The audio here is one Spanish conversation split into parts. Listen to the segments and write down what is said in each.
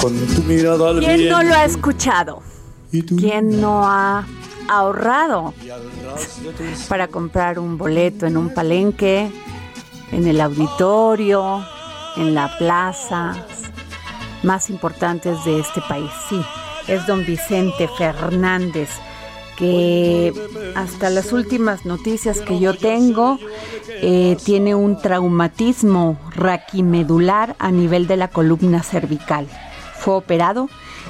con tu mirada al ¿Quién no lo ha escuchado? ¿Quién no ha ahorrado para comprar un boleto en un palenque, en el auditorio, en la plaza más importantes de este país? Sí, es don Vicente Fernández que hasta las últimas noticias que yo tengo eh, tiene un traumatismo raquimedular a nivel de la columna cervical. Fue operado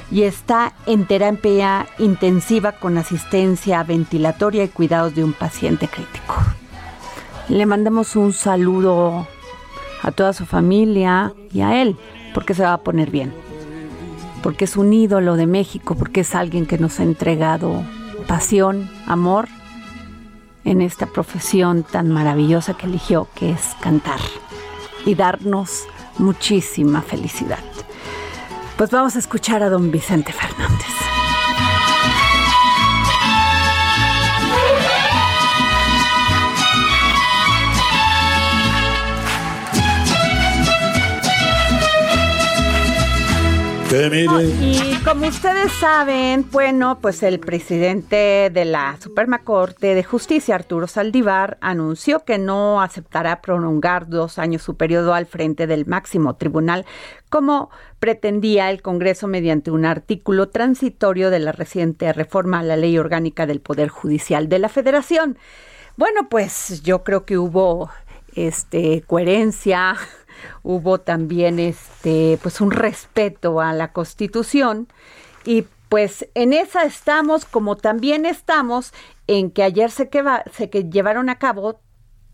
y está en terapia intensiva con asistencia ventilatoria y cuidados de un paciente crítico. Le mandamos un saludo a toda su familia y a él, porque se va a poner bien. Porque es un ídolo de México, porque es alguien que nos ha entregado pasión, amor en esta profesión tan maravillosa que eligió, que es cantar y darnos muchísima felicidad. Pues vamos a escuchar a don Vicente Fernández. Te miré. Como ustedes saben, bueno, pues el presidente de la Suprema Corte de Justicia, Arturo Saldívar, anunció que no aceptará prolongar dos años su periodo al frente del máximo tribunal, como pretendía el Congreso mediante un artículo transitorio de la reciente reforma a la Ley Orgánica del Poder Judicial de la Federación. Bueno, pues yo creo que hubo este coherencia, hubo también este pues un respeto a la Constitución. Y pues en esa estamos como también estamos en que ayer se que llevaron a cabo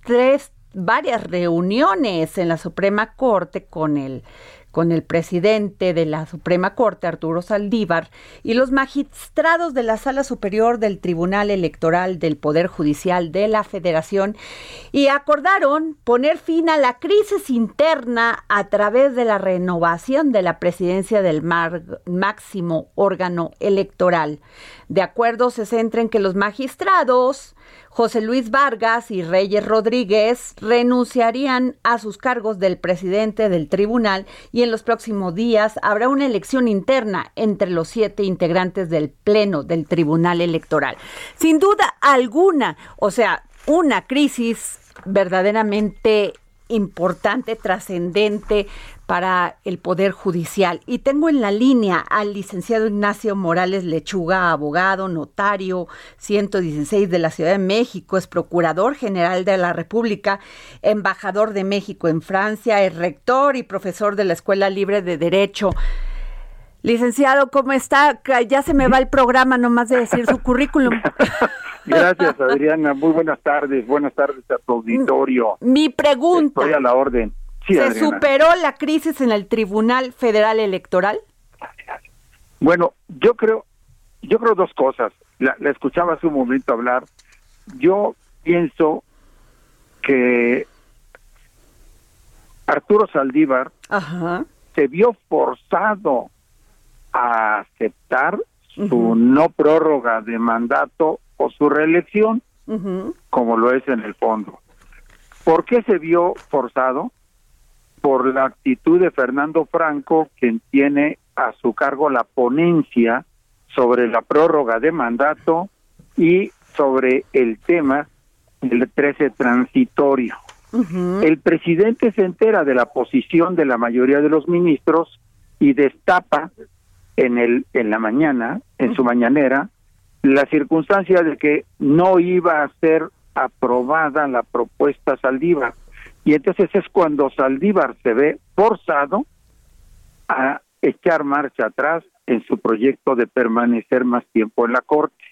tres varias reuniones en la Suprema Corte con el con el presidente de la Suprema Corte, Arturo Saldívar, y los magistrados de la Sala Superior del Tribunal Electoral del Poder Judicial de la Federación, y acordaron poner fin a la crisis interna a través de la renovación de la presidencia del máximo órgano electoral. De acuerdo, se centra en que los magistrados José Luis Vargas y Reyes Rodríguez renunciarían a sus cargos del presidente del tribunal y en los próximos días habrá una elección interna entre los siete integrantes del Pleno del Tribunal Electoral. Sin duda alguna, o sea, una crisis verdaderamente importante, trascendente para el Poder Judicial. Y tengo en la línea al licenciado Ignacio Morales Lechuga, abogado, notario 116 de la Ciudad de México, es procurador general de la República, embajador de México en Francia, es rector y profesor de la Escuela Libre de Derecho. Licenciado, ¿cómo está? Ya se me va el programa nomás de decir su currículum. Gracias, Adriana. Muy buenas tardes. Buenas tardes a tu auditorio. Mi pregunta. Estoy a la orden. ¿Se superó la crisis en el Tribunal Federal Electoral? Bueno, yo creo, yo creo dos cosas. La, escuchaba hace un momento hablar. Yo pienso que Arturo Saldívar se vio forzado a aceptar su no prórroga de mandato su reelección, como lo es en el fondo. ¿Por qué se vio forzado? Por la actitud de Fernando Franco, quien tiene a su cargo la ponencia sobre la prórroga de mandato y sobre el tema del 13 transitorio. El presidente se entera de la posición de la mayoría de los ministros y destapa en el en la mañana, en su mañanera, la circunstancia de que no iba a ser aprobada la propuesta Saldívar. Y entonces es cuando Saldívar se ve forzado a echar marcha atrás en su proyecto de permanecer más tiempo en la Corte.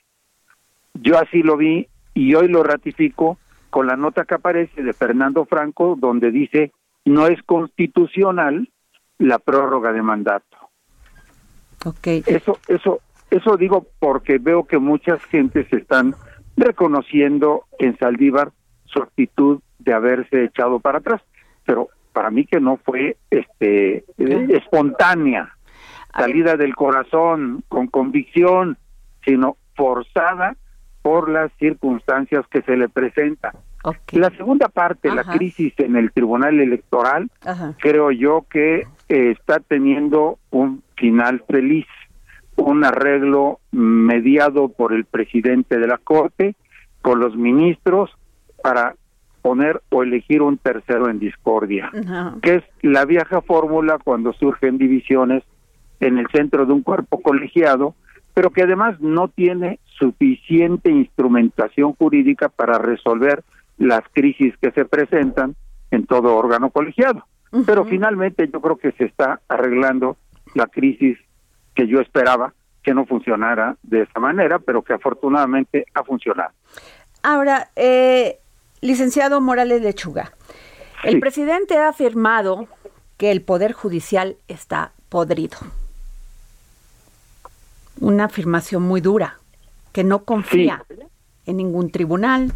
Yo así lo vi y hoy lo ratifico con la nota que aparece de Fernando Franco donde dice no es constitucional la prórroga de mandato. Okay. Eso, eso, eso digo porque veo que muchas gentes están reconociendo en Saldívar su actitud de haberse echado para atrás, pero para mí que no fue este espontánea, salida del corazón, con convicción, sino forzada por las circunstancias que se le presentan. La segunda parte, la crisis en el Tribunal Electoral, creo yo que eh, está teniendo un final feliz, un arreglo mediado por el presidente de la Corte, con los ministros, para poner o elegir un tercero en discordia, que es la vieja fórmula cuando surgen divisiones en el centro de un cuerpo colegiado, pero que además no tiene suficiente instrumentación jurídica para resolver las crisis que se presentan en todo órgano colegiado. Pero finalmente yo creo que se está arreglando la crisis que yo esperaba que no funcionara de esa manera, pero que afortunadamente ha funcionado. Ahora, eh, licenciado Morales Lechuga, el presidente ha afirmado que el Poder Judicial está podrido. Una afirmación muy dura, que no confía en ningún tribunal,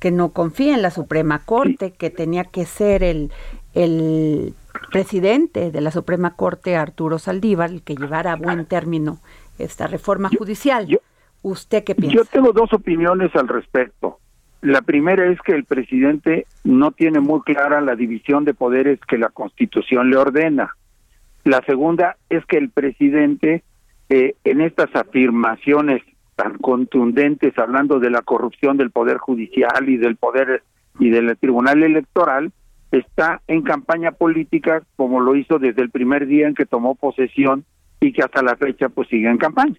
que no confía en la Suprema Corte, que tenía que ser el, el presidente de la Suprema Corte, Arturo Saldívar, el que llevara a buen término esta reforma judicial. ¿Usted qué piensa? Yo tengo dos opiniones al respecto. La primera es que el presidente no tiene muy clara la división de poderes que la Constitución le ordena. La segunda es que el presidente, eh, en estas afirmaciones tan contundentes hablando de la corrupción del poder judicial y del poder y del tribunal electoral está en campaña política como lo hizo desde el primer día en que tomó posesión y que hasta la fecha pues sigue en campaña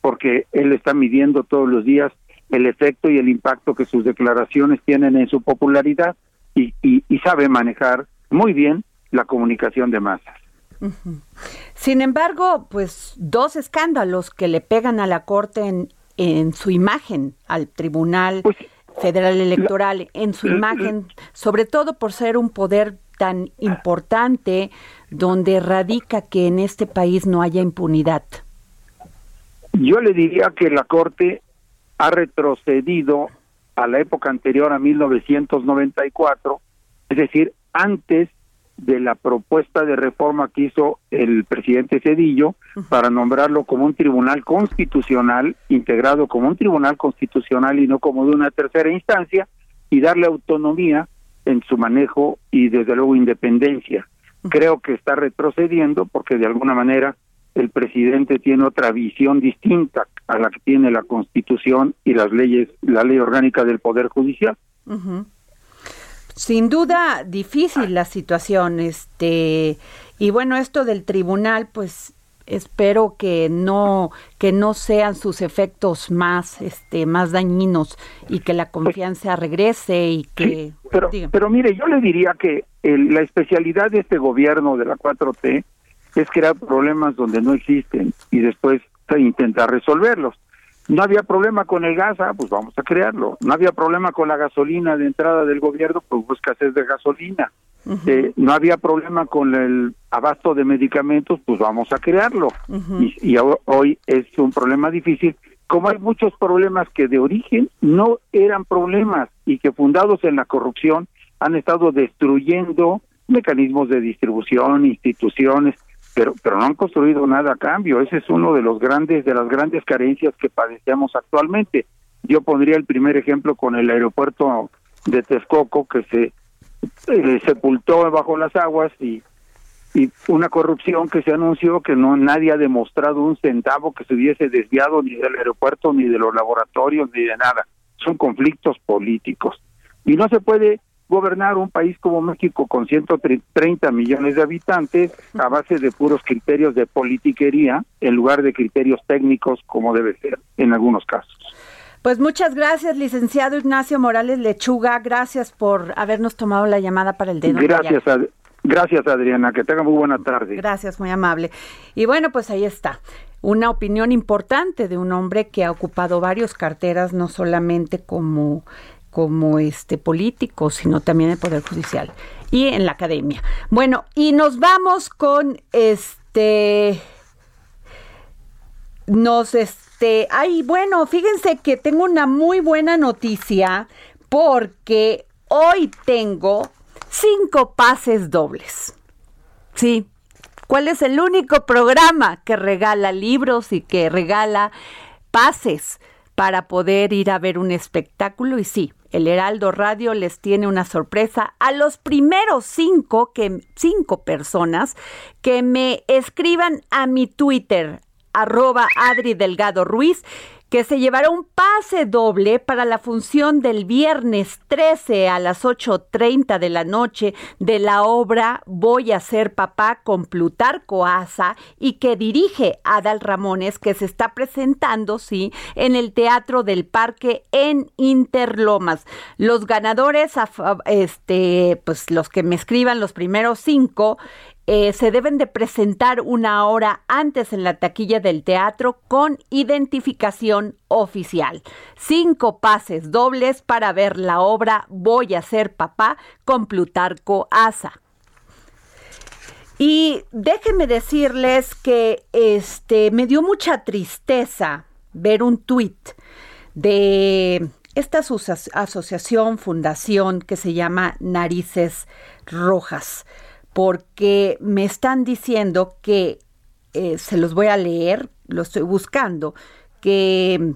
porque él está midiendo todos los días el efecto y el impacto que sus declaraciones tienen en su popularidad y, y, sabe manejar muy bien la comunicación de masas. Sin embargo, pues dos escándalos que le pegan a la Corte en, en su imagen al Tribunal pues, Federal Electoral, en su imagen, sobre todo por ser un poder tan importante donde radica que en este país no haya impunidad. Yo le diría que la Corte ha retrocedido a la época anterior a 1994, es decir, antes de la propuesta de reforma que hizo el presidente Cedillo para nombrarlo como un tribunal constitucional, integrado como un tribunal constitucional y no como de una tercera instancia, y darle autonomía en su manejo y desde luego independencia. Creo que está retrocediendo porque de alguna manera el presidente tiene otra visión distinta a la que tiene la Constitución y las leyes, la ley orgánica del Poder Judicial. Sin duda difícil la situación, este y bueno esto del tribunal, pues espero que no que no sean sus efectos más este más dañinos y que la confianza regrese y que pero pero mire yo le diría que la especialidad de este gobierno de la 4T es crear problemas donde no existen y después intentar resolverlos no había problema con el gas, ah, pues vamos a crearlo. No había problema con la gasolina de entrada del gobierno, pues hubo escasez de gasolina. Eh, no había problema con el abasto de medicamentos, pues vamos a crearlo. y, y, hoy es un problema difícil, como hay muchos problemas que de origen no eran problemas y que fundados en la corrupción han estado destruyendo mecanismos de distribución, instituciones, pero pero no han construido nada a cambio. Ese es uno de los grandes de las grandes carencias que padecemos actualmente. Yo pondría el primer ejemplo con el aeropuerto de Texcoco que se eh, sepultó bajo las aguas y y una corrupción que se anunció que no nadie ha demostrado un centavo que se hubiese desviado ni del aeropuerto ni de los laboratorios ni de nada. Son conflictos políticos. Y no se puede gobernar un país como México con 130 millones de habitantes a base de puros criterios de politiquería en lugar de criterios técnicos como debe ser en algunos casos. Pues muchas gracias, licenciado Ignacio Morales Lechuga. Gracias por habernos tomado la llamada para el dedo. Gracias, gracias Adriana. Que tenga muy buena tarde. Gracias, muy amable. Y bueno, pues ahí está. Una opinión importante de un hombre que ha ocupado varios carteras, no solamente como como este político, sino también el poder judicial y en la academia. Bueno, y nos vamos con este nos este, ay, bueno, fíjense que tengo una muy buena noticia porque hoy tengo cinco pases dobles. Sí. ¿Cuál es el único programa que regala libros y que regala pases para poder ir a ver un espectáculo? Y sí, el Heraldo Radio les tiene una sorpresa a los primeros cinco, que, cinco personas que me escriban a mi Twitter, arroba Adri Delgado Ruiz que se llevará un pase doble para la función del viernes 13 a las 8.30 de la noche de la obra Voy a ser papá con Plutarco Asa y que dirige Adal Ramones, que se está presentando, sí, en el Teatro del Parque en Interlomas. Los ganadores, este, pues los que me escriban los primeros cinco, eh, se deben de presentar una hora antes en la taquilla del teatro con identificación oficial. Cinco pases dobles para ver la obra Voy a ser papá con Plutarco Asa. Y déjenme decirles que este me dio mucha tristeza ver un tuit de esta asociación, fundación que se llama Narices Rojas porque me están diciendo que, eh, se los voy a leer, lo estoy buscando, que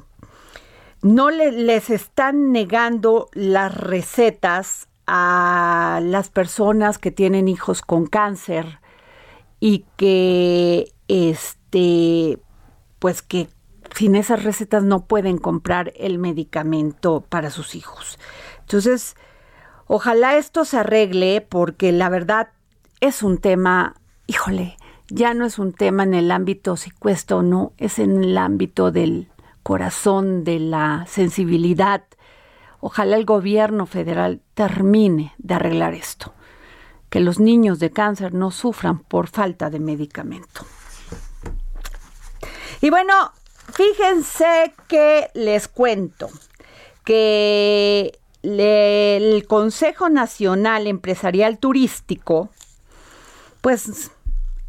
no les están negando las recetas a las personas que tienen hijos con cáncer y que este pues que sin esas recetas no pueden comprar el medicamento para sus hijos. Entonces, ojalá esto se arregle porque la verdad es un tema, híjole, ya no es un tema en el ámbito si cuesta o no, es en el ámbito del corazón, de la sensibilidad. Ojalá el gobierno federal termine de arreglar esto, que los niños de cáncer no sufran por falta de medicamento. Y bueno, fíjense que les cuento que el Consejo Nacional Empresarial Turístico pues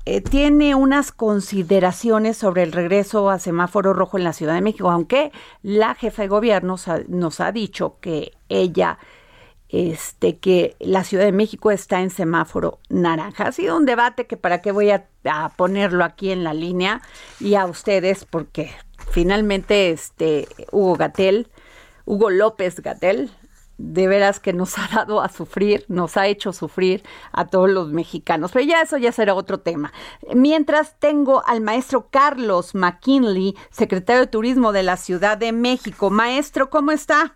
eh, tiene unas consideraciones sobre el regreso a semáforo rojo en la Ciudad de México, aunque la jefa de gobierno nos ha, dicho que ella este que la Ciudad de México está en semáforo naranja. Ha sido un debate que para qué voy a, a ponerlo aquí en la línea y a ustedes porque finalmente este Hugo Gatel, Hugo López Gatel, de veras que nos ha dado a sufrir, nos ha hecho sufrir a todos los mexicanos. Pero ya eso ya será otro tema. Mientras tengo al maestro Carlos McKinley, secretario de Turismo de la Ciudad de México. Maestro, ¿cómo está?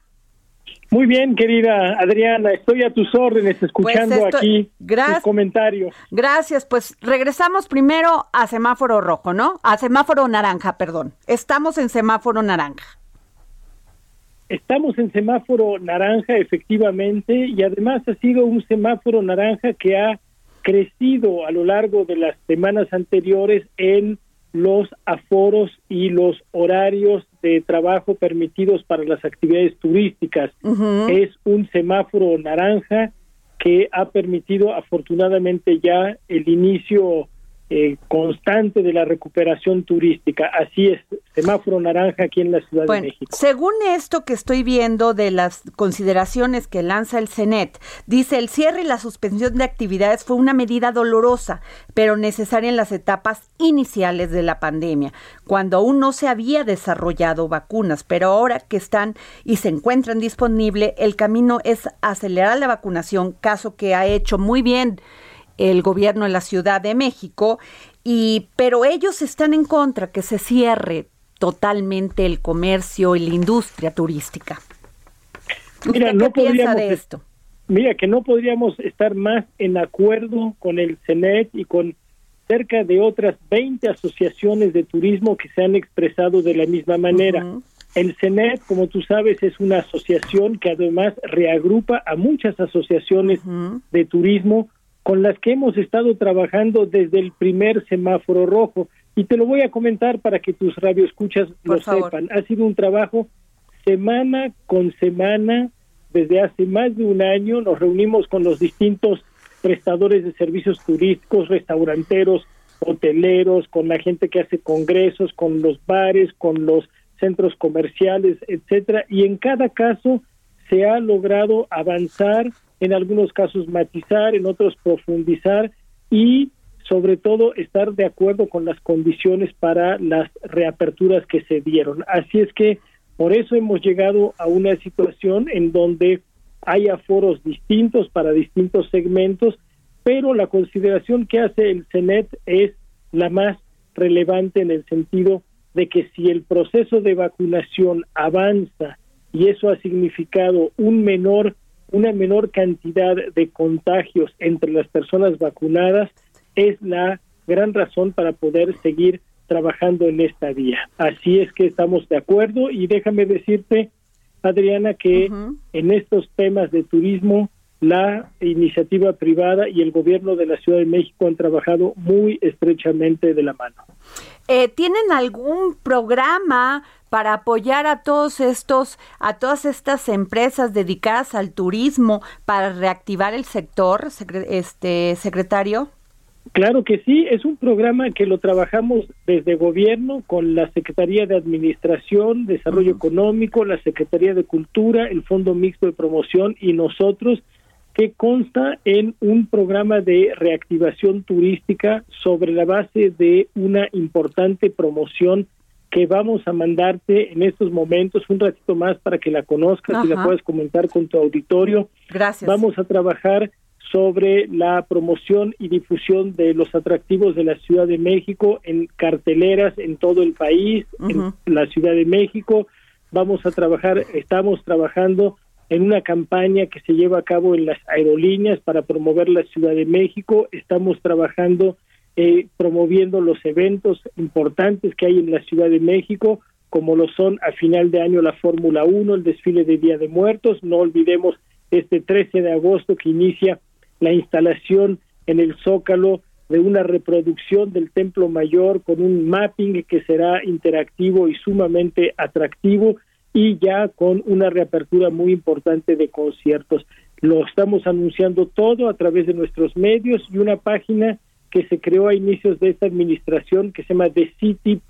Muy bien, querida Adriana, estoy a tus órdenes escuchando Pues esto- aquí gracias. tus comentarios. Gracias, pues regresamos primero a semáforo rojo, ¿no? A semáforo naranja, perdón. Estamos en semáforo naranja. Estamos en semáforo naranja, efectivamente, y además ha sido un semáforo naranja que ha crecido a lo largo de las semanas anteriores en los aforos y los horarios de trabajo permitidos para las actividades turísticas. Es un semáforo naranja que ha permitido afortunadamente ya el inicio eh, constante de la recuperación turística. Así es, semáforo naranja aquí en la Ciudad de México. según esto que estoy viendo de las consideraciones que lanza el CENET, dice el cierre y la suspensión de actividades fue una medida dolorosa, pero necesaria en las etapas iniciales de la pandemia, cuando aún no se había desarrollado vacunas, pero ahora que están y se encuentran disponibles, el camino es acelerar la vacunación, caso que ha hecho muy bien el gobierno de la Ciudad de México y pero ellos están en contra que se cierre totalmente el comercio y la industria turística. Mira, ¿Usted no qué piensa podríamos de es- esto? Mira, que no podríamos estar más en acuerdo con el CENET y con cerca de otras 20 asociaciones de turismo que se han expresado de la misma manera. El CENET, como tú sabes, es una asociación que además reagrupa a muchas asociaciones de turismo con las que hemos estado trabajando desde el primer semáforo rojo. Y te lo voy a comentar para que tus radioescuchas Por lo favor. sepan. Ha sido un trabajo semana con semana desde hace más de un año. Nos reunimos con los distintos prestadores de servicios turísticos, restauranteros, hoteleros, con la gente que hace congresos, con los bares, con los centros comerciales, etcétera, y en cada caso se ha logrado avanzar, en algunos casos matizar, en otros profundizar y sobre todo estar de acuerdo con las condiciones para las reaperturas que se dieron. Así es que por eso hemos llegado a una situación en donde hay aforos distintos para distintos segmentos, pero la consideración que hace el CENET es la más relevante en el sentido de que si el proceso de vacunación avanza y eso ha significado un menor una menor cantidad de contagios entre las personas vacunadas es la gran razón para poder seguir trabajando en esta vía. Así es que estamos de acuerdo y déjame decirte, Adriana, que en estos temas de turismo la iniciativa privada y el gobierno de la Ciudad de México han trabajado muy estrechamente de la mano. Eh, ¿Tienen algún programa para apoyar a todos estos, a todas estas empresas dedicadas al turismo para reactivar el sector, este secretario? Claro que sí, es un programa que lo trabajamos desde gobierno con la Secretaría de Administración, Desarrollo Económico, la Secretaría de Cultura, el Fondo Mixto de Promoción y nosotros, que consta en un programa de reactivación turística sobre la base de una importante promoción que vamos a mandarte en estos momentos un ratito más para que la conozcas y la puedas comentar con tu auditorio. Gracias. Vamos a trabajar sobre la promoción y difusión de los atractivos de la Ciudad de México en carteleras en todo el país, en la Ciudad de México. Vamos a trabajar, estamos trabajando en una campaña que se lleva a cabo en las aerolíneas para promover la Ciudad de México. Estamos trabajando eh, promoviendo los eventos importantes que hay en la Ciudad de México, como lo son a final de año la Fórmula 1, el desfile de Día de Muertos. No olvidemos este 13 de agosto que inicia la instalación en el Zócalo de una reproducción del Templo Mayor con un mapping que será interactivo y sumamente atractivo y ya con una reapertura muy importante de conciertos. Lo estamos anunciando todo a través de nuestros medios y una página que se creó a inicios de esta administración que se llama thecity.mx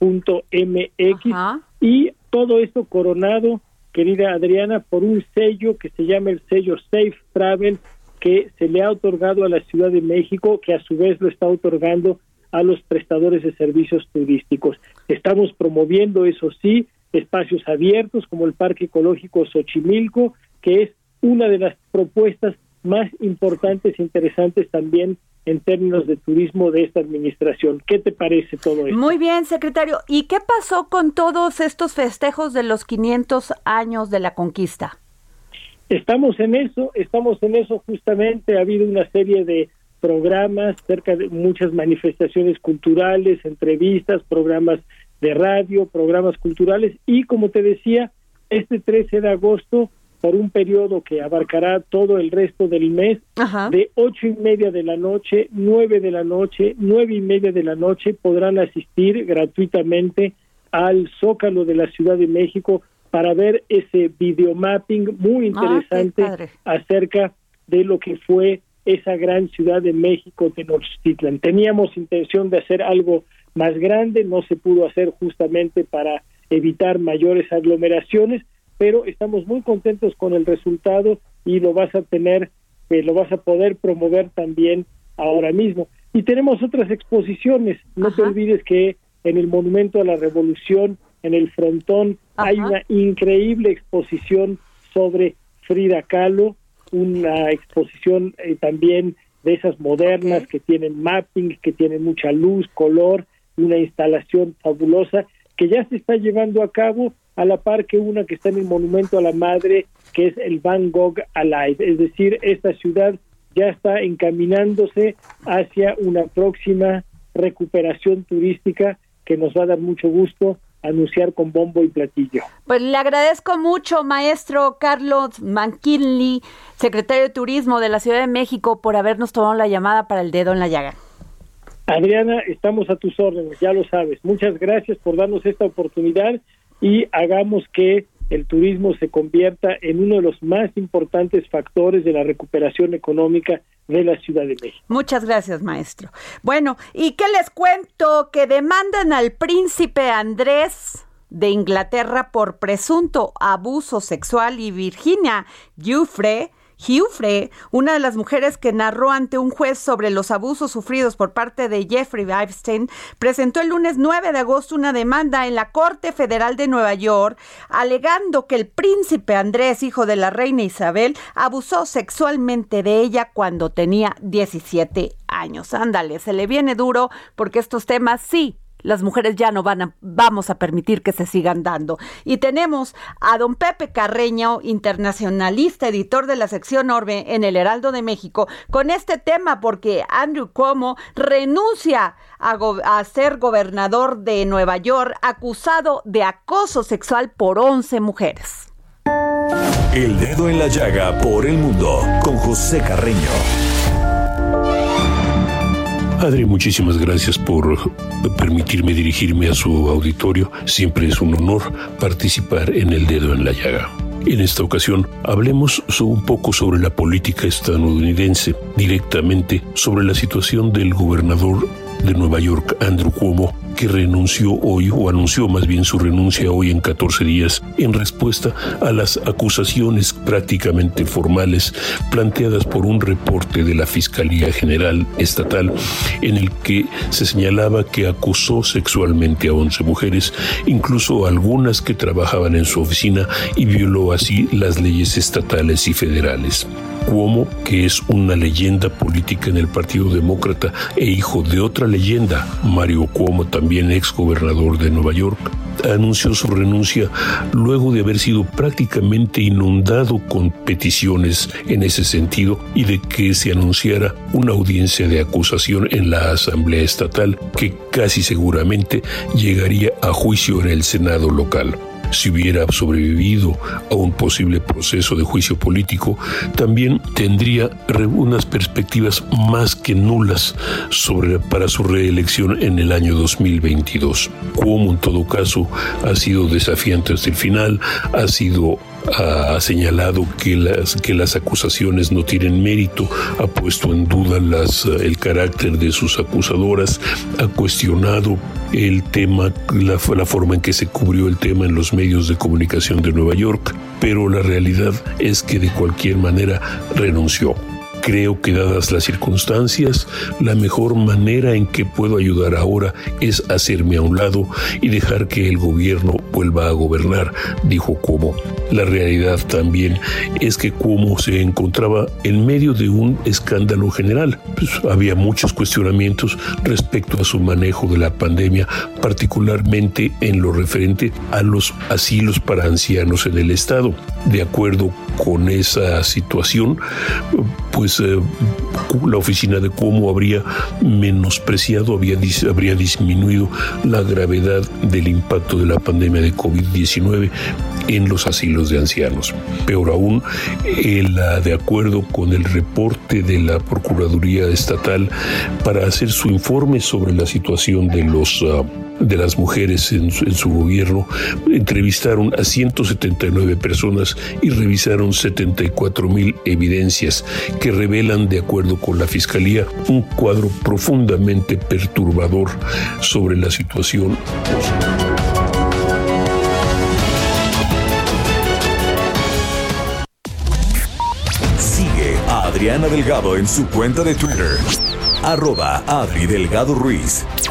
y todo esto coronado querida Adriana, por un sello que se llama el sello Safe Travel, que se le ha otorgado a la Ciudad de México, que a su vez lo está otorgando a los prestadores de servicios turísticos. Estamos promoviendo, eso sí, espacios abiertos como el Parque Ecológico Xochimilco, que es una de las propuestas más importantes e interesantes también en términos de turismo de esta administración. ¿Qué te parece todo esto? Muy bien, secretario. ¿Y qué pasó con todos estos festejos de los 500 años de la conquista? Estamos en eso, estamos en eso justamente. Ha habido una serie de programas, cerca de muchas manifestaciones culturales, entrevistas, programas de radio, programas culturales y como te decía, este 13 de agosto por un periodo que abarcará todo el resto del mes, de ocho y media de la noche, nueve de la noche, nueve y media de la noche, podrán asistir gratuitamente al Zócalo de la Ciudad de México para ver ese videomapping muy ah, interesante acerca de lo que fue esa gran ciudad de México, Tenochtitlan. Teníamos intención de hacer algo más grande, no se pudo hacer justamente para evitar mayores aglomeraciones, pero estamos muy contentos con el resultado y lo vas a tener, eh, lo vas a poder promover también ahora mismo. Y tenemos otras exposiciones, no te olvides que en el Monumento a la Revolución, en el frontón, hay una increíble exposición sobre Frida Kahlo, una exposición eh, también de esas modernas que tienen mapping, que tienen mucha luz, color, una instalación fabulosa que ya se está llevando a cabo a la par que una que está en el Monumento a la Madre, que es el Van Gogh Alive. Es decir, esta ciudad ya está encaminándose hacia una próxima recuperación turística que nos va a dar mucho gusto anunciar con bombo y platillo. Pues le agradezco mucho, maestro Carlos McKinley, secretario de Turismo de la Ciudad de México, por habernos tomado la llamada para el dedo en la llaga. Adriana, estamos a tus órdenes, ya lo sabes. Muchas gracias por darnos esta oportunidad y hagamos que el turismo se convierta en uno de los más importantes factores de la recuperación económica de la Ciudad de México. Muchas gracias, maestro. Bueno, ¿y qué les cuento? Que demandan al príncipe Andrés de Inglaterra por presunto abuso sexual y Virginia Giuffre Giuffre, una de las mujeres que narró ante un juez sobre los abusos sufridos por parte de Jeffrey Epstein, presentó el lunes 9 de agosto una demanda en la Corte Federal de Nueva York, alegando que el príncipe Andrés, hijo de la reina Isabel, abusó sexualmente de ella cuando tenía 17 años. Ándale, se le viene duro porque estos temas sí las mujeres ya no van a, vamos a permitir que se sigan dando. Y tenemos a don Pepe Carreño, internacionalista, editor de la sección Orbe en el Heraldo de México, con este tema porque Andrew Cuomo renuncia a, a ser gobernador de Nueva York acusado de acoso sexual por 11 mujeres. El dedo en la llaga por el mundo con José Carreño. Adri, muchísimas gracias por permitirme dirigirme a su auditorio. Siempre es un honor participar en El Dedo en la Llaga. En esta ocasión hablemos un poco sobre la política estadounidense, directamente sobre la situación del gobernador de Nueva York, Andrew Cuomo, que renunció hoy, o anunció más bien su renuncia hoy en 14 días, en respuesta a las acusaciones prácticamente formales planteadas por un reporte de la Fiscalía General Estatal en el que se señalaba que acusó sexualmente a 11 mujeres, incluso algunas que trabajaban en su oficina, y violó así las leyes estatales y federales. Cuomo, que es una leyenda política en el Partido Demócrata e hijo de otra leyenda, Mario Cuomo, también ex gobernador de Nueva York, anunció su renuncia luego de haber sido prácticamente inundado con peticiones en ese sentido y de que se anunciara una audiencia de acusación en la Asamblea Estatal que casi seguramente llegaría a juicio en el Senado local si hubiera sobrevivido a un posible proceso de juicio político, también tendría unas perspectivas más que nulas para su reelección en el año 2022. Como en todo caso ha sido desafiante hasta el final, ha sido ha señalado que las, que las acusaciones no tienen mérito, ha puesto en duda las, el carácter de sus acusadoras, ha cuestionado el tema, la, la forma en que se cubrió el tema en los medios de comunicación de Nueva York, pero la realidad es que de cualquier manera renunció. Creo que dadas las circunstancias, la mejor manera en que puedo ayudar ahora es hacerme a un lado y dejar que el gobierno vuelva a gobernar, dijo Cuomo. La realidad también es que Cuomo se encontraba en medio de un escándalo general. Pues, había muchos cuestionamientos respecto a su manejo de la pandemia, particularmente en lo referente a los asilos para ancianos en el Estado. De acuerdo con esa situación, pues eh, la oficina de Cuomo habría menospreciado, habría disminuido la gravedad del impacto de la pandemia de COVID-19 en los asilos de ancianos. Peor aún, de acuerdo con el reporte de la Procuraduría Estatal para hacer su informe sobre la situación de ah, las mujeres su, en su, gobierno, entrevistaron a 179 personas y revisaron 74 mil evidencias que revelan, de acuerdo con la Fiscalía, un cuadro profundamente perturbador sobre la situación. Adriana Delgado en su cuenta de Twitter. Arroba Adri Delgado Ruiz.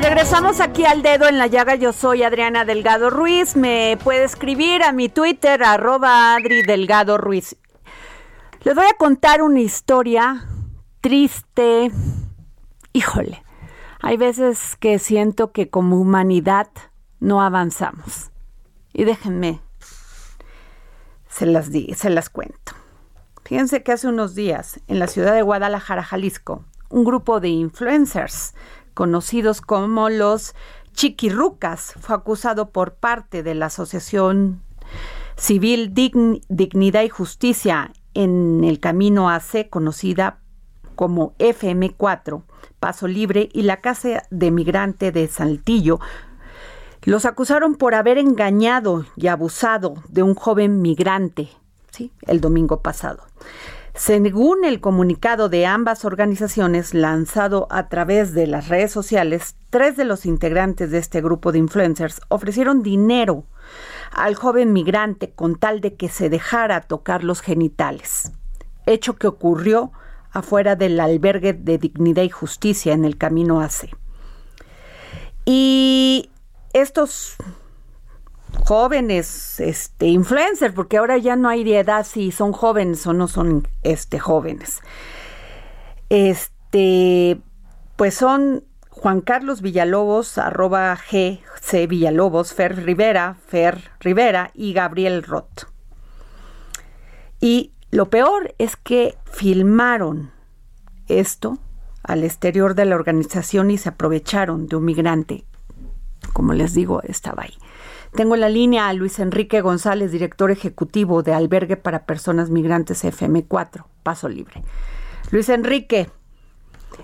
Regresamos aquí al dedo en la llaga. Yo soy Adriana Delgado Ruiz. Me puede escribir a mi Twitter, arroba Adri Delgado Ruiz. Les voy a contar una historia triste. Híjole, hay veces que siento que como humanidad no avanzamos. Y déjenme, se las, di, se las cuento. Fíjense que hace unos días, en la ciudad de Guadalajara, Jalisco, un grupo de influencers conocidos como los chiquirrucas fue acusado por parte de la Asociación Civil Dignidad y Justicia en el camino AC, conocida como FM4, Paso Libre, y la Casa de Migrante de Saltillo, los acusaron por haber engañado y abusado de un joven migrante ¿sí? el domingo pasado. Según el comunicado de ambas organizaciones lanzado a través de las redes sociales, tres de los integrantes de este grupo de influencers ofrecieron dinero al joven migrante con tal de que se dejara tocar los genitales, hecho que ocurrió afuera del albergue de dignidad y justicia en el camino AC. Y estos jóvenes este influencers, porque ahora ya no hay edad si son jóvenes o no son este jóvenes. Este pues son Juan Carlos Villalobos, arroba GC Villalobos, Fer Rivera, Fer Rivera y Gabriel Roth. Y lo peor es que filmaron esto al exterior de la organización y se aprovecharon de un migrante. Como les digo, estaba ahí. Tengo en la línea a Luis Enrique González, director ejecutivo de Albergue para Personas Migrantes FM4, Paso Libre. Luis Enrique,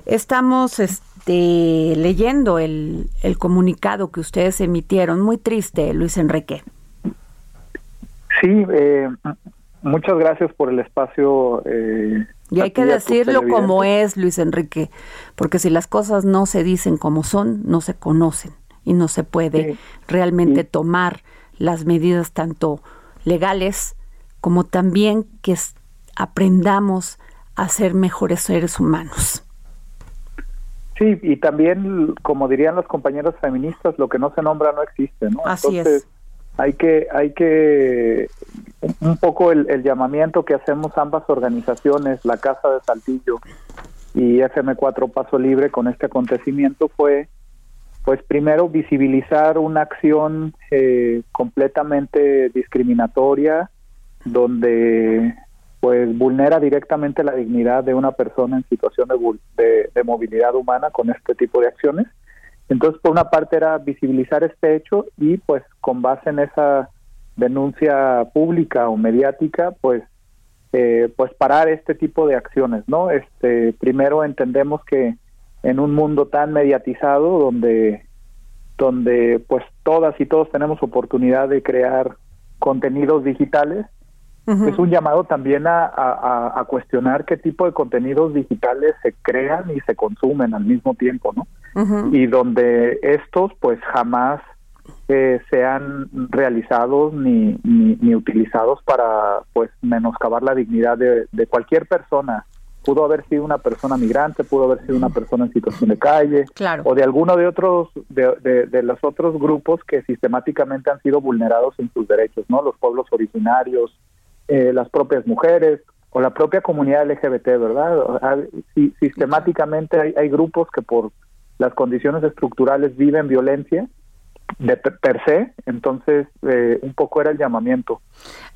estamos este, leyendo el, comunicado que ustedes emitieron. Muy triste, Luis Enrique. Sí, eh, muchas gracias por el espacio. Eh, y hay que decirlo como es, Luis Enrique, porque si las cosas no se dicen como son, no se conocen. Y no se puede realmente tomar las medidas tanto legales como también que aprendamos a ser mejores seres humanos. Sí, y también, como dirían los compañeros feministas, lo que no se nombra no existe, ¿no? Así Entonces, es. Hay que, hay que, un poco el, el, llamamiento que hacemos ambas organizaciones, la Casa de Saltillo y FM4 Paso Libre con este acontecimiento fue, pues primero visibilizar una acción eh, completamente discriminatoria, donde pues vulnera directamente la dignidad de una persona en situación de, de, de, movilidad humana con este tipo de acciones. Entonces, por una parte era visibilizar este hecho y pues con base en esa denuncia pública o mediática, pues eh, pues parar este tipo de acciones, ¿no? Este, primero entendemos que en un mundo tan mediatizado donde donde pues todas y todos tenemos oportunidad de crear contenidos digitales, es un llamado también a, a, a, cuestionar qué tipo de contenidos digitales se crean y se consumen al mismo tiempo, ¿no? Y donde estos pues jamás eh, sean realizados ni, ni, ni, utilizados para pues menoscabar la dignidad de, de, cualquier persona. Pudo haber sido una persona migrante, pudo haber sido una persona en situación de calle, claro. o de alguno de otros de, de, de, los otros grupos que sistemáticamente han sido vulnerados en sus derechos, ¿no? Los pueblos originarios, eh, las propias mujeres o la propia comunidad LGBT, ¿verdad? Si, sistemáticamente hay, hay, grupos que por las condiciones estructurales viven violencia de per, se, entonces eh, un poco era el llamamiento.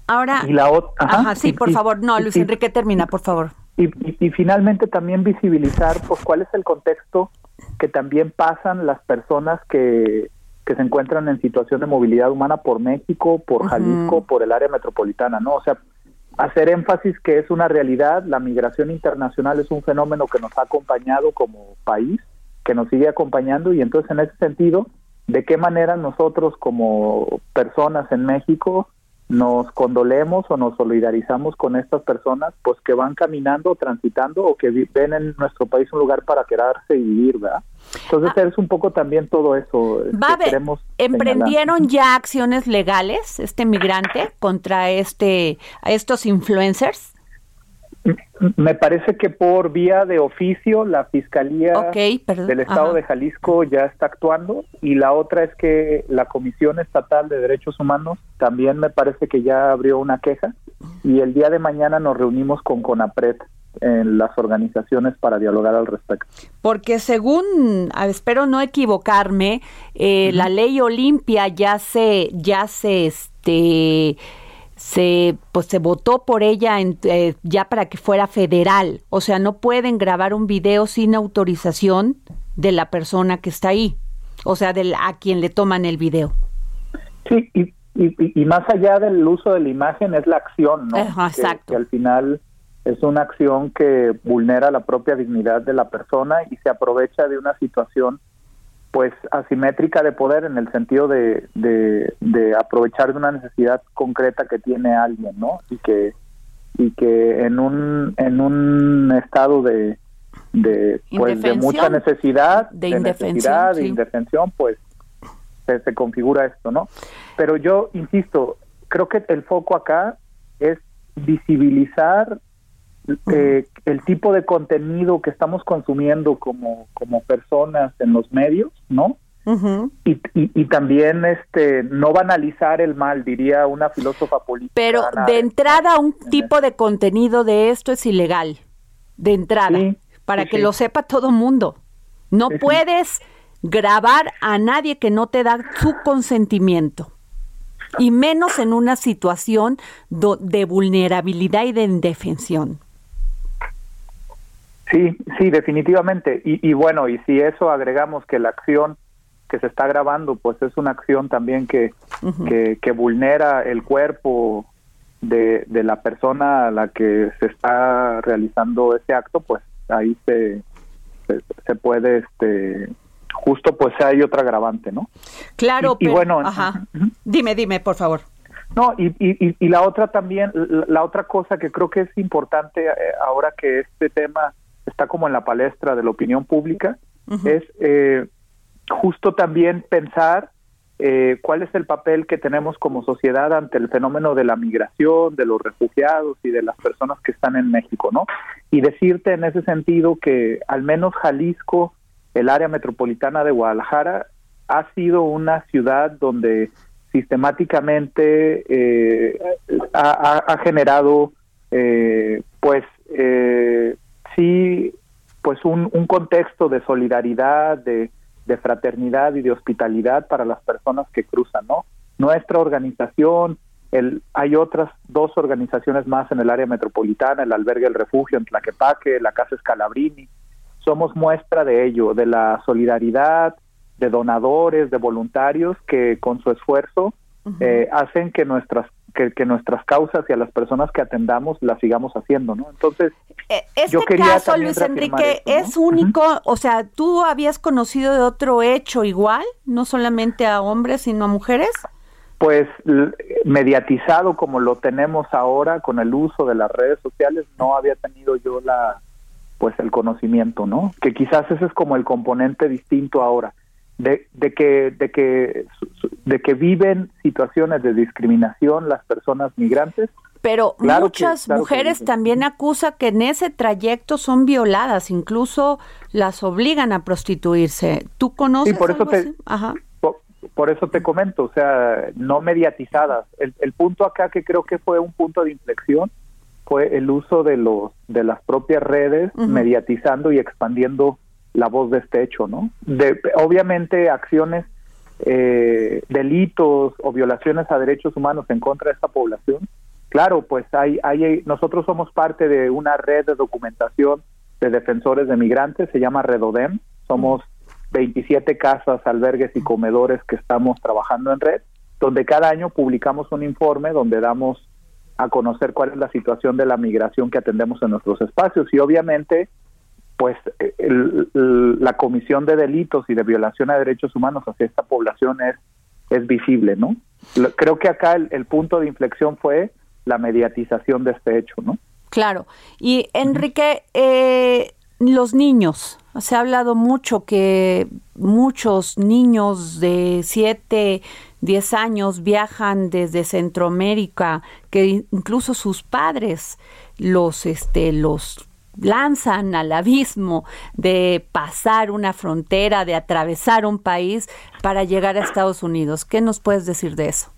Ahora, y la otra, ajá, ajá, sí, por favor, no, Luis Enrique termina, por favor. Y, y, finalmente también visibilizar, pues, cuál es el contexto que también pasan las personas que, que se encuentran en situación de movilidad humana por México, por Jalisco, uh -huh. por el área metropolitana, ¿no? O sea, hacer énfasis que es una realidad, la migración internacional es un fenómeno que nos ha acompañado como país, que nos sigue acompañando y entonces en ese sentido, ¿de qué manera nosotros como personas en México nos condolemos o nos solidarizamos con estas personas pues que van caminando, transitando o que ven en nuestro país un lugar para quedarse y vivir, ¿verdad? Entonces ah, es un poco también todo eso. Va que queremos ¿Emprendieron señalar. ya acciones legales este migrante contra este a estos influencers? Me parece que por vía de oficio la Fiscalía okay, del Estado Ajá. de Jalisco ya está actuando y la otra es que la Comisión Estatal de Derechos Humanos también me parece que ya abrió una queja y el día de mañana nos reunimos con CONAPRED en las organizaciones para dialogar al respecto. Porque según, espero no equivocarme, eh, uh -huh. la ley Olimpia ya se, ya se, este, se pues se votó por ella en, eh, ya para que fuera federal, o sea, no pueden grabar un video sin autorización de la persona que está ahí, o sea, del a quien le toman el video. Sí, y, y, y más allá del uso de la imagen es la acción, ¿no? Ajá, exacto. Que, que al final es una acción que vulnera la propia dignidad de la persona y se aprovecha de una situación pues asimétrica de poder en el sentido de, de, de, aprovechar de una necesidad concreta que tiene alguien, ¿no? Y que y que en un en un estado de de pues de mucha necesidad, de, de necesidad, sí. de indefensión, pues se, se configura esto, ¿no? Pero yo insisto, creo que el foco acá es visibilizar eh, el tipo de contenido que estamos consumiendo como, como personas en los medios, ¿no? Uh -huh. y, y, y, también este no banalizar el mal, diría una filósofa política. Pero de entrada un tipo de contenido de esto es ilegal, de entrada, sí, para sí, que sí. lo sepa todo mundo. No puedes grabar a nadie que no te da su consentimiento y menos en una situación de vulnerabilidad y de indefensión. Sí, sí, definitivamente. Y, y, bueno, y si eso agregamos que la acción que se está grabando, pues es una acción también que, uh -huh. que, que, vulnera el cuerpo de, de, la persona a la que se está realizando ese acto, pues ahí se, se, se puede, este, justo pues hay otra agravante, ¿no? Claro, y, pero, bueno, ajá. Uh -huh. dime, dime, por favor. No, y, y, y, la otra también, la, la, otra cosa que creo que es importante eh, ahora que este tema está como en la palestra de la opinión pública, uh -huh. es eh, justo también pensar eh, cuál es el papel que tenemos como sociedad ante el fenómeno de la migración, de los refugiados y de las personas que están en México, ¿no? Y decirte en ese sentido que al menos Jalisco, el área metropolitana de Guadalajara, ha sido una ciudad donde sistemáticamente eh, ha, generado, eh, pues, eh, sí, pues un, un contexto de solidaridad, de de fraternidad y de hospitalidad para las personas que cruzan, ¿no? Nuestra organización, el, hay otras dos organizaciones más en el área metropolitana, el Albergue El Refugio en Tlaquepaque, la Casa Escalabrini, somos muestra de ello, de la solidaridad, de donadores, de voluntarios que con su esfuerzo eh, hacen que nuestras que, nuestras causas y a las personas que atendamos las sigamos haciendo, ¿no? Entonces, eh, este caso, Luis Enrique, es único, o sea, ¿tú habías conocido de otro hecho igual, no solamente a hombres, sino a mujeres? Pues mediatizado como lo tenemos ahora con el uso de las redes sociales, no había tenido yo la pues el conocimiento, ¿no? Que quizás ese es como el componente distinto ahora de, de, que de que de que viven situaciones de discriminación las personas migrantes. Pero muchas mujeres también acusan que en ese trayecto son violadas incluso las obligan a prostituirse. Tú conoces por eso te, Por, eso te comento o sea no mediatizadas. El, el punto acá que creo que fue un punto de inflexión fue el uso de los de las propias redes mediatizando y expandiendo la voz de este hecho, ¿no? De, obviamente acciones, eh, delitos o violaciones a derechos humanos en contra de esta población, claro, pues hay, hay, nosotros somos parte de una red de documentación de defensores de migrantes, se llama Redodem, somos 27 casas, albergues y comedores que estamos trabajando en red, donde cada año publicamos un informe donde damos a conocer cuál es la situación de la migración que atendemos en nuestros espacios y obviamente pues la comisión de delitos y de violación a derechos humanos hacia esta población es, es visible, ¿no? Creo que acá el, punto de inflexión fue la mediatización de este hecho, ¿no? Claro. Y Enrique, eh, los niños, se ha hablado mucho que muchos niños de 7, 10 años viajan desde Centroamérica, que incluso sus padres los, este, los lanzan al abismo de pasar una frontera, de atravesar un país para llegar a Estados Unidos. ¿Qué nos puedes decir de eso?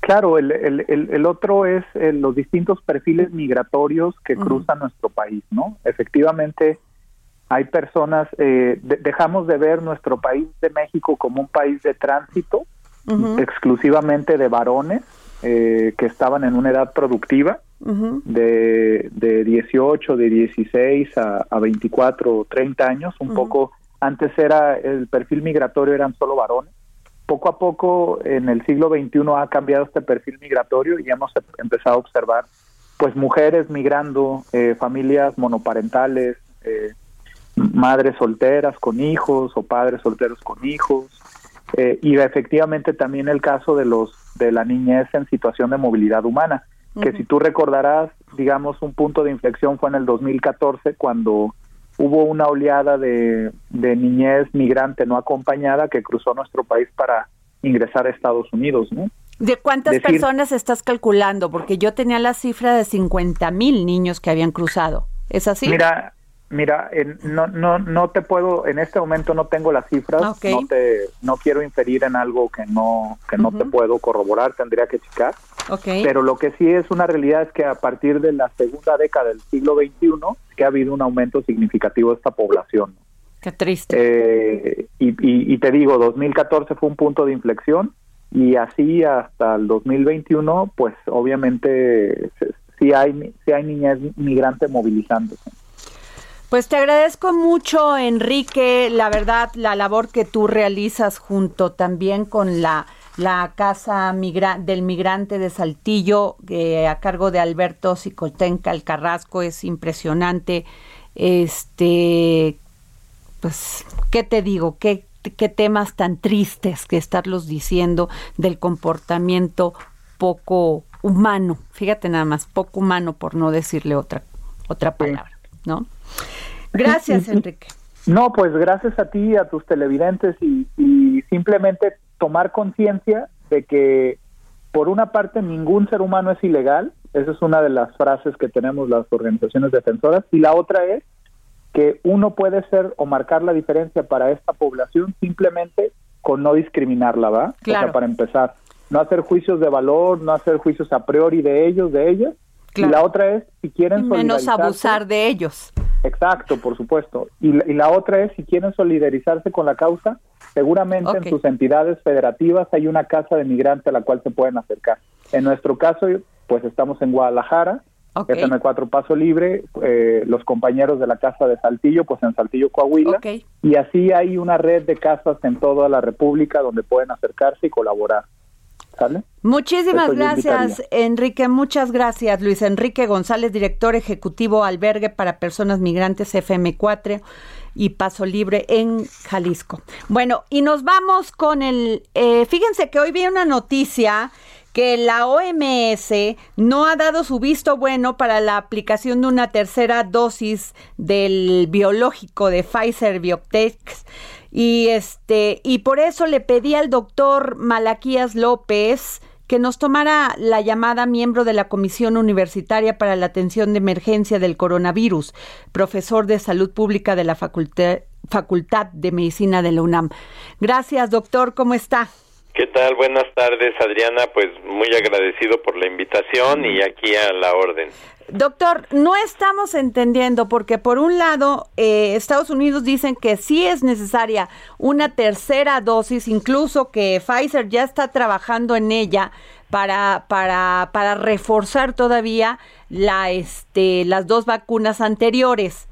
Claro, el, el, otro es eh, los distintos perfiles migratorios que cruzan nuestro país, ¿no? Efectivamente, hay personas, eh, dejamos de ver nuestro país de México como un país de tránsito, exclusivamente de varones eh, que estaban en una edad productiva, de, de 18, de 16 a, a 24 o 30 años, un poco, antes era el perfil migratorio eran solo varones, poco a poco en el siglo XXI ha cambiado este perfil migratorio y hemos empezado a observar pues mujeres migrando, eh, familias monoparentales, eh, madres solteras con hijos o padres solteros con hijos, eh, y efectivamente también el caso de los de la niñez en situación de movilidad humana que si tú recordarás, digamos, un punto de inflexión fue en el 2014 cuando hubo una oleada de, niñez migrante no acompañada que cruzó nuestro país para ingresar a Estados Unidos, ¿no? ¿De cuántas personas estás calculando? Porque yo tenía la cifra de 50 mil niños que habían cruzado. ¿Es así? Mira, Mira, no, no, no te puedo, en este momento no tengo las cifras, no te, no quiero inferir en algo que no, que no te puedo corroborar, tendría que checar. Pero lo que sí es una realidad es que a partir de la segunda década del siglo XXI, que ha habido un aumento significativo de esta población. Qué triste. Eh, y, y, te digo, 2014 fue un punto de inflexión y así hasta el 2021, pues obviamente sí hay, sí hay niñas migrantes movilizándose. Pues te agradezco mucho, Enrique, la verdad, la labor que tú realizas junto también con la, la Casa del Migrante de Saltillo, a cargo de Alberto Sicotenca, el Carrasco, es impresionante. Este, pues, ¿qué te digo? ¿Qué, qué temas tan tristes que estarlos diciendo del comportamiento poco humano, fíjate nada más, poco humano por no decirle otra, otra palabra, ¿no? Gracias, Enrique. No, pues gracias a ti, a tus televidentes y, y simplemente tomar conciencia de que por una parte ningún ser humano es ilegal, esa es una de las frases que tenemos las organizaciones defensoras, y la otra es que uno puede ser o marcar la diferencia para esta población simplemente con no discriminarla, ¿va? Claro. O sea, para empezar, no hacer juicios de valor, no hacer juicios a priori de ellos, de ellas. Claro. Y la otra es, si quieren menos abusar de ellos. Exacto, por supuesto. Y, la- y la otra es, si quieren solidarizarse con la causa, seguramente en sus entidades federativas hay una casa de migrante a la cual se pueden acercar. En nuestro caso, pues estamos en Guadalajara, Ok. FM4 Paso Libre, eh, los compañeros de la casa de Saltillo, pues en Saltillo, Coahuila. Y así hay una red de casas en toda la República donde pueden acercarse y colaborar. ¿Sale? Muchísimas gracias. Enrique. Muchas gracias, Luis Enrique González, director ejecutivo Albergue para Personas Migrantes FM4 y Paso Libre en Jalisco. Bueno, y nos vamos con el... eh, fíjense que hoy vi una noticia que la OMS no ha dado su visto bueno para la aplicación de una tercera dosis del biológico de Pfizer Biotech y este y por eso le pedí al doctor Malaquías López que nos tomara la llamada miembro de la Comisión Universitaria para la Atención de Emergencia del Coronavirus, profesor de Salud Pública de la Facultad, de Medicina de la UNAM. Gracias, doctor, ¿cómo está? ¿Qué tal? Buenas tardes, Adriana. Pues muy agradecido por la invitación y aquí a la orden. Doctor, no estamos entendiendo porque por un lado eh, Estados Unidos dicen que sí es necesaria una tercera dosis, incluso que Pfizer ya está trabajando en ella para para para reforzar todavía la este las dos vacunas anteriores.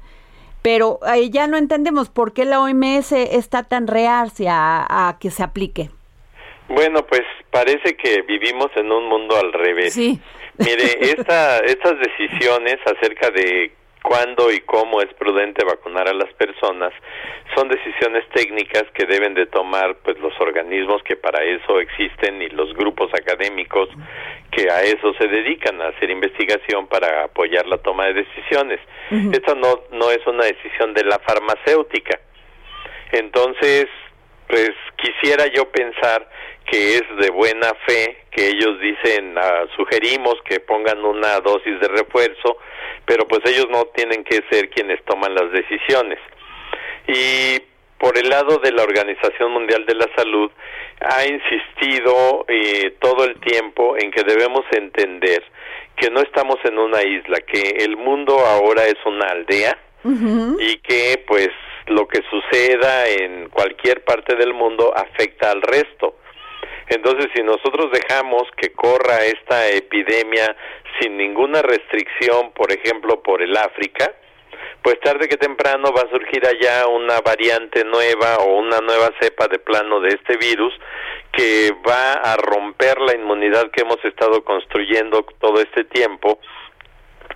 Pero eh, ya no entendemos por qué la OMS está tan reacia a, a que se aplique. Bueno, pues parece que vivimos en un mundo al revés. Sí. Mire, esta, estas decisiones acerca de cuándo y cómo es prudente vacunar a las personas son decisiones técnicas que deben de tomar pues los organismos que para eso existen y los grupos académicos que a eso se dedican a hacer investigación para apoyar la toma de decisiones. Esta no no es una decisión de la farmacéutica. Entonces, pues quisiera yo pensar que es de buena fe que ellos dicen, ah, sugerimos que pongan una dosis de refuerzo, pero pues ellos no tienen que ser quienes toman las decisiones. Y por el lado de la Organización Mundial de la Salud, ha insistido eh, todo el tiempo en que debemos entender que no estamos en una isla, que el mundo ahora es una aldea y que pues lo que suceda en cualquier parte del mundo afecta al resto. Entonces, si nosotros dejamos que corra esta epidemia sin ninguna restricción, por ejemplo, por el África, pues tarde que temprano va a surgir allá una variante nueva o una nueva cepa de plano de este virus que va a romper la inmunidad que hemos estado construyendo todo este tiempo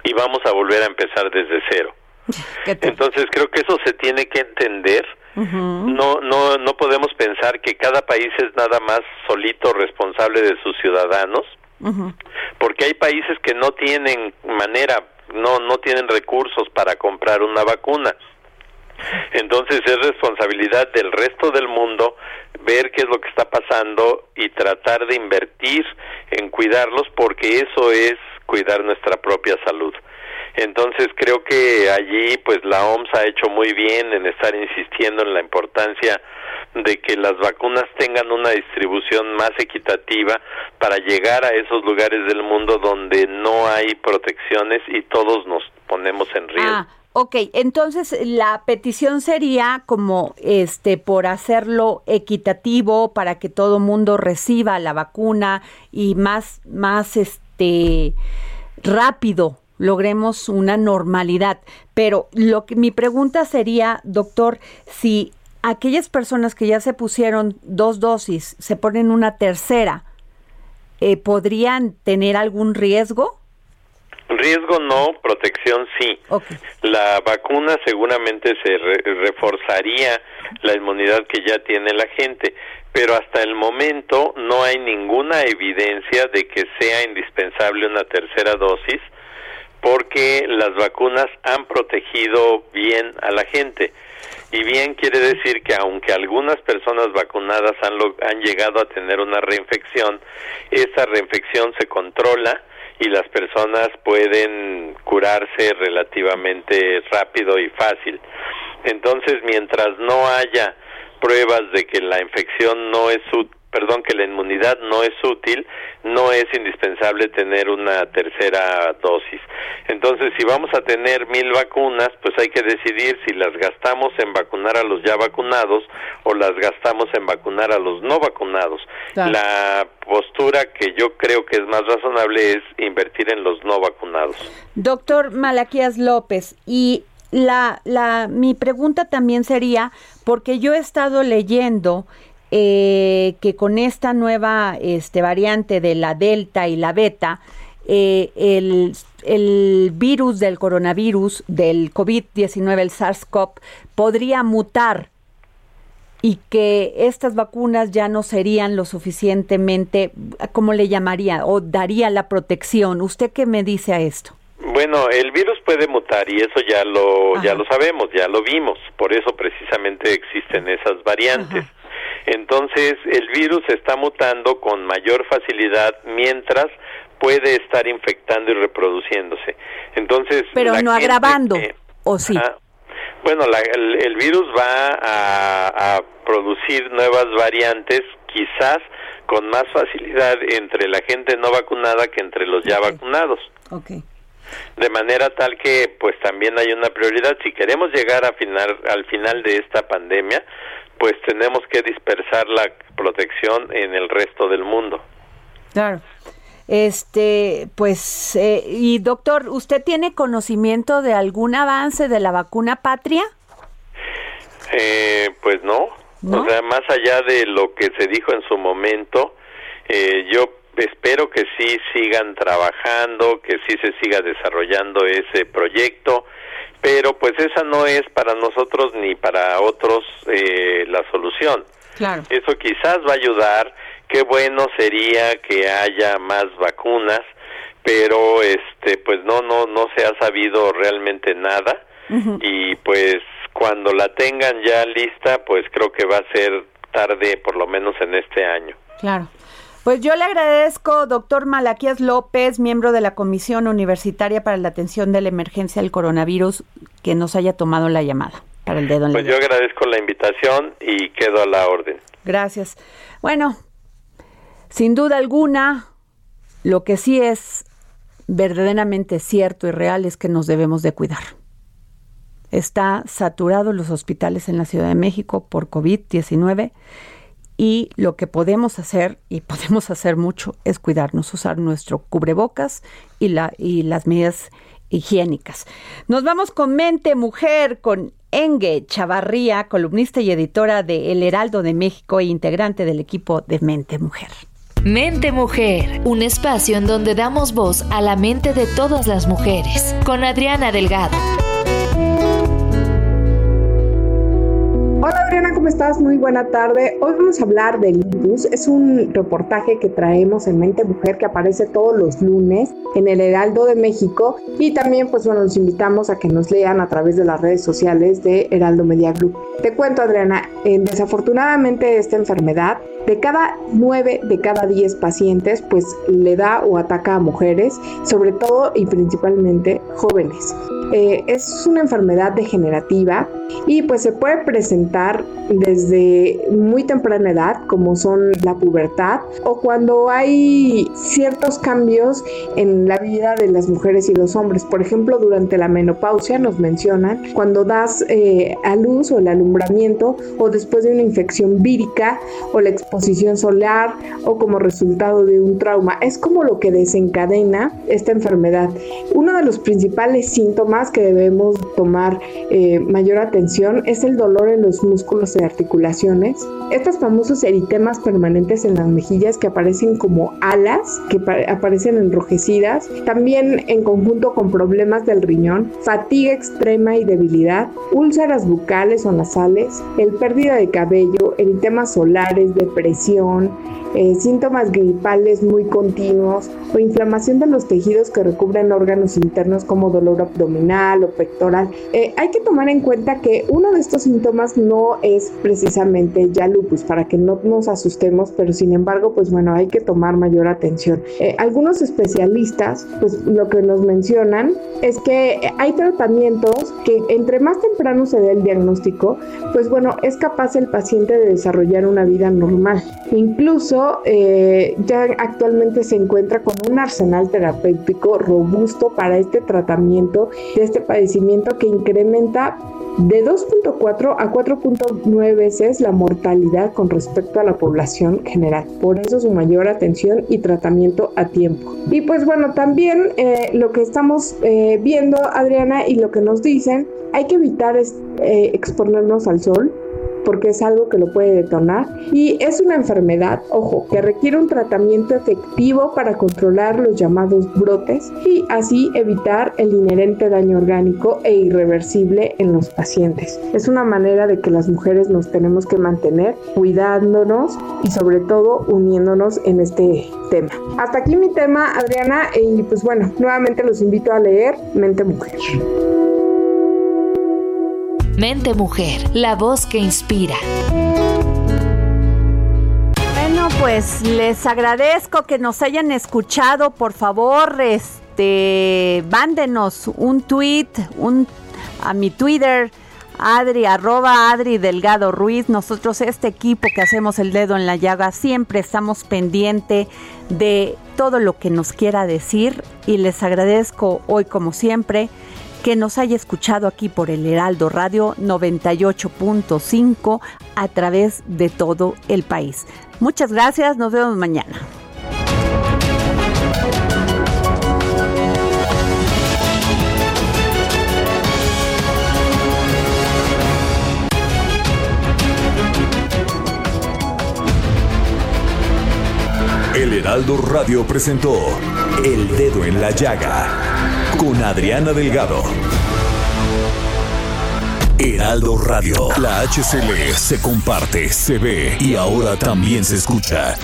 y vamos a volver a empezar desde cero. Entonces creo que eso se tiene que entender. No, no, no podemos pensar que cada país es nada más solito responsable de sus ciudadanos, porque hay países que no tienen manera, no, no tienen recursos para comprar una vacuna. Entonces es responsabilidad del resto del mundo ver qué es lo que está pasando y tratar de invertir en cuidarlos porque eso es cuidar nuestra propia salud. Entonces creo que allí pues la OMS ha hecho muy bien en estar insistiendo en la importancia de que las vacunas tengan una distribución más equitativa para llegar a esos lugares del mundo donde no hay protecciones y todos nos ponemos en riesgo. Ah, ok. Entonces la petición sería como este por hacerlo equitativo para que todo mundo reciba la vacuna y más más este rápido logremos una normalidad. Pero lo que mi pregunta sería, doctor, si aquellas personas que ya se pusieron dos dosis se ponen una tercera, eh, ¿podrían tener algún riesgo? Riesgo no, protección sí. La vacuna seguramente se re- reforzaría la inmunidad que ya tiene la gente, pero hasta el momento no hay ninguna evidencia de que sea indispensable una tercera dosis porque las vacunas han protegido bien a la gente. y bien quiere decir que aunque algunas personas vacunadas han, han llegado a tener una reinfección, esa reinfección se controla y las personas pueden curarse relativamente rápido y fácil. Entonces, mientras no haya pruebas de que la infección no es perdón, que la inmunidad no es útil, no es indispensable tener una tercera dosis. Entonces, si vamos a tener mil vacunas, pues hay que decidir si las gastamos en vacunar a los ya vacunados o las gastamos en vacunar a los no vacunados. La postura que yo creo que es más razonable es invertir en los no vacunados. Doctor Malaquías López, y la, la, mi pregunta también sería, porque yo he estado leyendo eh, que con esta nueva este, variante de la Delta y la Beta, eh, el, el, virus del coronavirus, del COVID-19, el SARS-CoV, podría mutar y que estas vacunas ya no serían lo suficientemente, ¿cómo le llamaría? O daría la protección. ¿Usted qué me dice a esto? Bueno, el virus puede mutar y eso ya lo ya lo sabemos, ya lo vimos, por eso precisamente existen esas variantes. Entonces, el virus está mutando con mayor facilidad mientras puede estar infectando y reproduciéndose. Entonces, pero no agravando, ¿o sí? bueno, el, virus va a, producir nuevas variantes, quizás con más facilidad entre la gente no vacunada que entre los ya vacunados. Okay. De manera tal que, pues también hay una prioridad. Si queremos llegar a final, al final de esta pandemia, pues tenemos que dispersar la protección en el resto del mundo. Claro. Este, pues, eh, y doctor, ¿usted tiene conocimiento de algún avance de la vacuna patria? Eh, pues no. O sea, más allá de lo que se dijo en su momento, eh, yo espero que sí sigan trabajando, que sí se siga desarrollando ese proyecto pero pues esa no es para nosotros ni para otros eh, la solución. Claro. Eso quizás va a ayudar, qué bueno sería que haya más vacunas, pero este pues no no no se ha sabido realmente nada y pues cuando la tengan ya lista, pues creo que va a ser tarde por lo menos en este año. Claro. Pues yo le agradezco, doctor Malaquías López, miembro de la Comisión Universitaria para la Atención de la Emergencia del Coronavirus, que nos haya tomado la llamada para el dedo en Pues yo agradezco la invitación y quedo a la orden. Gracias. Bueno, sin duda alguna, lo que sí es verdaderamente cierto y real es que nos debemos de cuidar. Está saturado los hospitales en la Ciudad de México por COVID-19 y lo que podemos hacer, y podemos hacer mucho, es cuidarnos, usar nuestro cubrebocas y, la, y las medidas higiénicas. Nos vamos con Mente Mujer, con Enge Chavarría, columnista y editora de El Heraldo de México e integrante del equipo de Mente Mujer. Mente Mujer, un espacio en donde damos voz a la mente de todas las mujeres, con Adriana Delgado. Hola Adriana, ¿cómo estás? Muy buena tarde. Hoy vamos a hablar del lupus. Es un reportaje que traemos en Mente Mujer que aparece todos los lunes en el Heraldo de México y también pues bueno, los invitamos a que nos lean a través de las redes sociales de Heraldo Media Group. Te cuento Adriana, desafortunadamente esta enfermedad de cada 9 de cada 10 pacientes pues le da o ataca a mujeres, sobre todo y principalmente jóvenes. Eh, es una enfermedad degenerativa y pues se puede presentar desde muy temprana edad, como son la pubertad, o cuando hay ciertos cambios en la vida de las mujeres y los hombres. Por ejemplo, durante la menopausia nos mencionan cuando das eh, a luz o el alumbramiento o después de una infección vírica o la exposición solar o como resultado de un trauma. Es como lo que desencadena esta enfermedad. Uno de los principales síntomas que debemos tomar eh, mayor atención es el dolor en los músculos de articulaciones. Estos famosos eritemas permanentes en las mejillas que aparecen como alas, que aparecen enrojecidas, también en conjunto con problemas del riñón, fatiga extrema y debilidad, úlceras bucales o nasales, el pérdida de cabello, eritemas solares, depresión, eh, síntomas gripales muy continuos o inflamación de los tejidos que recubren órganos internos como dolor abdominal o pectoral. Eh, hay que tomar en cuenta que uno de estos síntomas no es precisamente ya lupus, para que no nos asustemos, pero sin embargo, pues bueno, hay que tomar mayor atención. Eh, algunos especialistas, pues lo que nos mencionan es que hay tratamientos que entre más temprano se dé el diagnóstico, pues bueno, es capaz el paciente de desarrollar una vida normal. Incluso eh, ya actualmente se encuentra con un arsenal terapéutico robusto para este tratamiento de este padecimiento que incrementa de 2.4 a 4.9 veces la mortalidad con respecto a la población general. Por eso su mayor atención y tratamiento a tiempo. Y pues bueno, también eh, lo que estamos eh, viendo, Adriana, y lo que nos dicen, hay que evitar exponernos al sol porque es algo que lo puede detonar y es una enfermedad, ojo, que requiere un tratamiento efectivo para controlar los llamados brotes y así evitar el inherente daño orgánico e irreversible en los pacientes. Es una manera de que las mujeres nos tenemos que mantener cuidándonos y sobre todo uniéndonos en este tema. Hasta aquí mi tema, Adriana, y pues bueno, nuevamente los invito a leer Mente Mujer. Mente Mujer, la voz que inspira. Bueno, pues les agradezco que nos hayan escuchado. Por favor, este, un tweet, un a mi Twitter. Adri, arroba Adri Delgado Ruiz. Nosotros, este equipo que hacemos el dedo en la llaga, siempre estamos pendiente de todo lo que nos quiera decir y les agradezco hoy, como siempre, que nos haya escuchado aquí por el Heraldo Radio 98.5 a través de todo el país. Muchas gracias, nos vemos mañana. El Heraldo Radio presentó El Dedo en la Llaga con Adriana Delgado. Heraldo Radio, la HCL se comparte, se ve y ahora también se escucha.